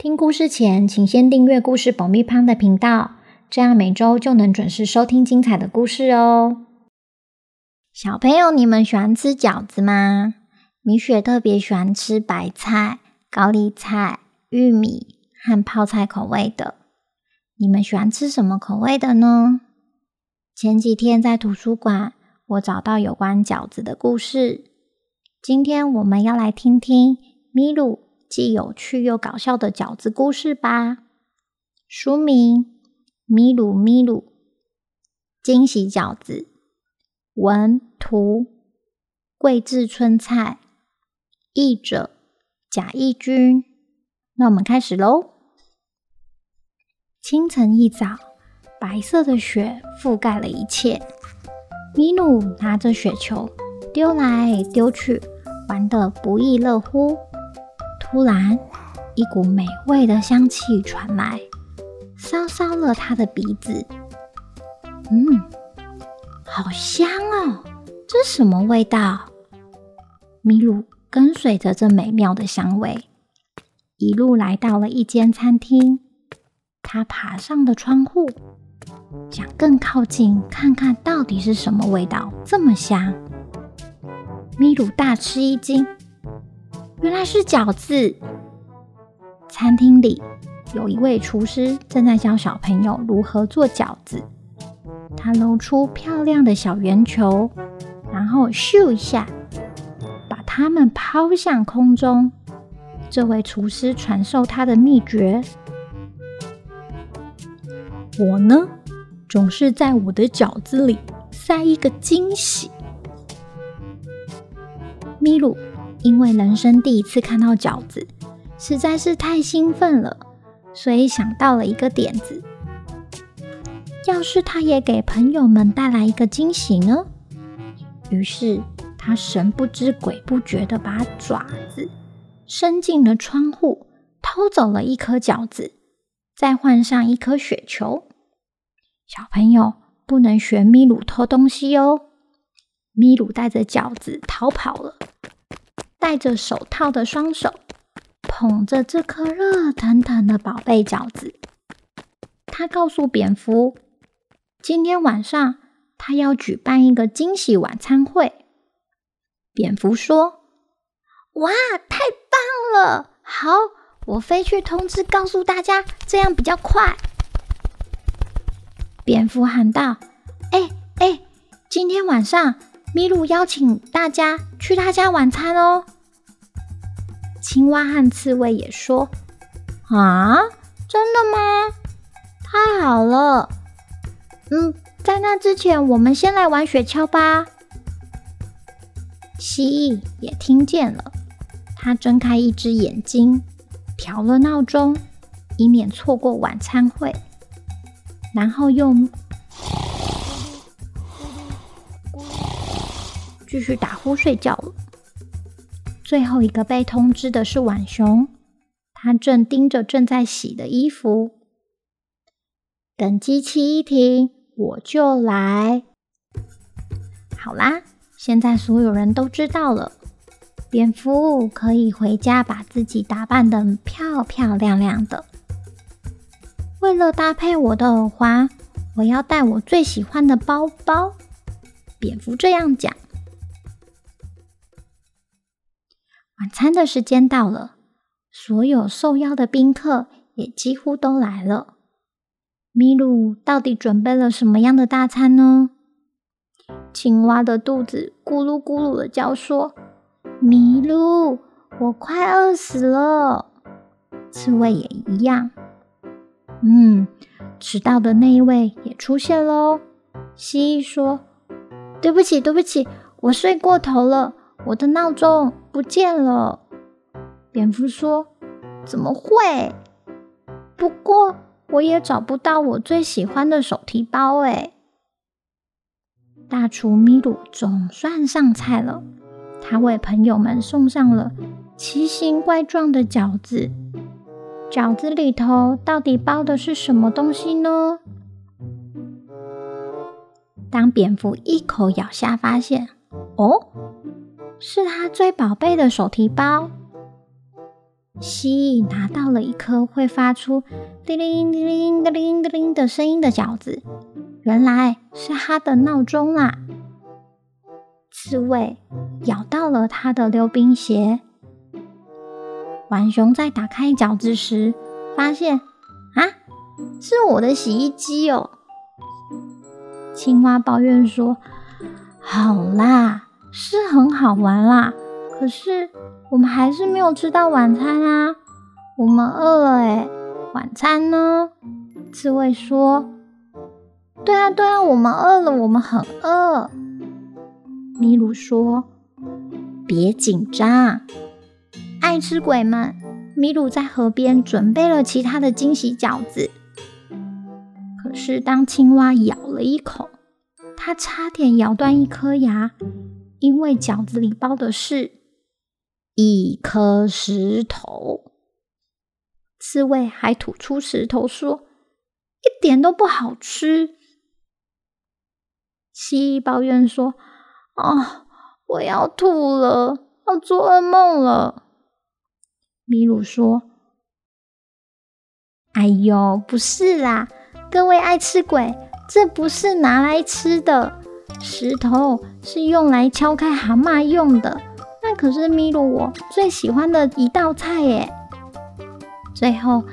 听故事前，请先订阅故事爆米花的频道，这样每周就能准时收听精彩的故事哦。小朋友，你们喜欢吃饺子吗？米雪特别喜欢吃白菜、高丽菜、玉米和泡菜口味的。你们喜欢吃什么口味的呢？前几天在图书馆，我找到有关饺子的故事。今天我们要来听听咪噜既有趣又搞笑的饺子故事吧。书名《咪噜咪噜惊喜饺子》，文图桂治春菜，译者贾益均。那我们开始喽。清晨一早，白色的雪覆盖了一切。咪噜拿着雪球丢来丢去，玩得不亦乐乎。突然，一股美味的香气传来，烧烧了他的鼻子。嗯，好香哦！这什么味道？咪鲁跟随着这美妙的香味，一路来到了一间餐厅。他爬上了窗户，想更靠近，看看到底是什么味道这么香。咪鲁大吃一惊。原来是饺子。餐厅里有一位厨师正在教小朋友如何做饺子。他露出漂亮的小圆球，然后咻一下，把它们抛向空中。这位厨师传授他的秘诀：我呢，总是在我的饺子里塞一个惊喜。咪噜。因为人生第一次看到饺子，实在是太兴奋了，所以想到了一个点子：要是他也给朋友们带来一个惊喜呢？于是他神不知鬼不觉地把爪子伸进了窗户，偷走了一颗饺子，再换上一颗雪球。小朋友不能学咪鲁偷东西哦！咪鲁带着饺子逃跑了。戴着手套的双手捧着这颗热腾腾的宝贝饺子，他告诉蝙蝠，今天晚上他要举办一个惊喜晚餐会。蝙蝠说：“哇，太棒了！好，我飞去通知，告诉大家，这样比较快。”蝙蝠喊道：“哎哎，今天晚上。”咪噜邀请大家去他家晚餐哦。青蛙和刺猬也说：“啊，真的吗？太好了！嗯，在那之前，我们先来玩雪橇吧。”蜥蜴也听见了，它睁开一只眼睛，调了闹钟，以免错过晚餐会，然后又。继续打呼睡觉了。最后一个被通知的是浣熊，他正盯着正在洗的衣服。等机器一停，我就来。好啦，现在所有人都知道了，蝙蝠可以回家把自己打扮得漂漂亮亮的。为了搭配我的耳环，我要带我最喜欢的包包。蝙蝠这样讲。晚餐的时间到了，所有受邀的宾客也几乎都来了。麋鹿到底准备了什么样的大餐呢？青蛙的肚子咕噜咕噜的叫说：“麋鹿，我快饿死了。”刺猬也一样。嗯，迟到的那一位也出现喽。蜥蜴说：“对不起，对不起，我睡过头了。”我的闹钟不见了。蝙蝠说：“怎么会？不过我也找不到我最喜欢的手提包诶。大厨米鲁总算上菜了，他为朋友们送上了奇形怪状的饺子。饺子里头到底包的是什么东西呢？当蝙蝠一口咬下，发现，哦，是他最宝贝的手提包。蜥蜴拿到了一颗会发出叮铃叮铃叮铃叮铃的声音的饺子，原来是他的闹钟啦。刺猬咬到了他的溜冰鞋。浣熊在打开饺子时，发现啊，是我的洗衣机哦。青蛙抱怨说：“好啦，是很好玩啦，可是……”我们还是没有吃到晚餐啊！我们饿了诶，晚餐呢？刺猬说：“对啊，对啊，我们饿了，我们很饿。”米鲁说：“别紧张，爱吃鬼们！”米鲁在河边准备了其他的惊喜饺子。可是当青蛙咬了一口，它差点咬断一颗牙，因为饺子里包的是。一颗石头，刺猬还吐出石头说：“一点都不好吃。”蜥蜴抱怨说：“啊，我要吐了，要做噩梦了。”米鲁说：“哎呦，不是啦，各位爱吃鬼，这不是拿来吃的，石头是用来敲开蛤蟆用的。”那可是米鲁我最喜欢的一道菜耶！最后，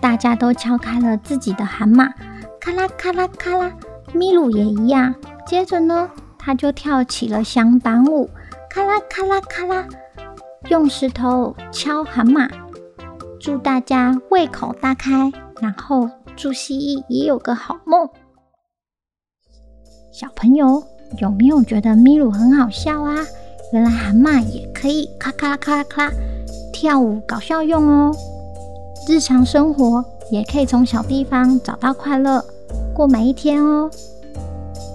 大家都敲开了自己的蛤蟆，咔啦咔啦咔啦，米鲁也一样。接着呢，他就跳起了响板舞，咔啦咔啦咔啦，用石头敲蛤蟆。祝大家胃口大开，然后祝蜥蜴也有个好梦。小朋友有没有觉得米鲁很好笑啊？原来蛤蟆也可以咔咔咔咔跳舞搞笑用哦！日常生活也可以从小地方找到快乐，过每一天哦。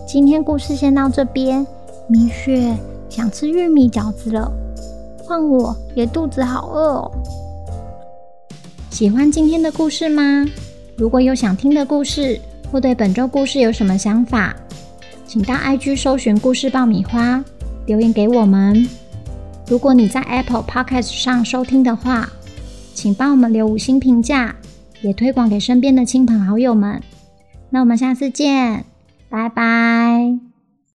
今天故事先到这边，米雪想吃玉米饺子了，换我也肚子好饿哦。喜欢今天的故事吗？如果有想听的故事，或对本周故事有什么想法，请到 IG 搜寻故事爆米花。留言给我们。如果你在 Apple Podcast 上收听的话，请帮我们留五星评价，也推广给身边的亲朋好友们。那我们下次见，拜拜。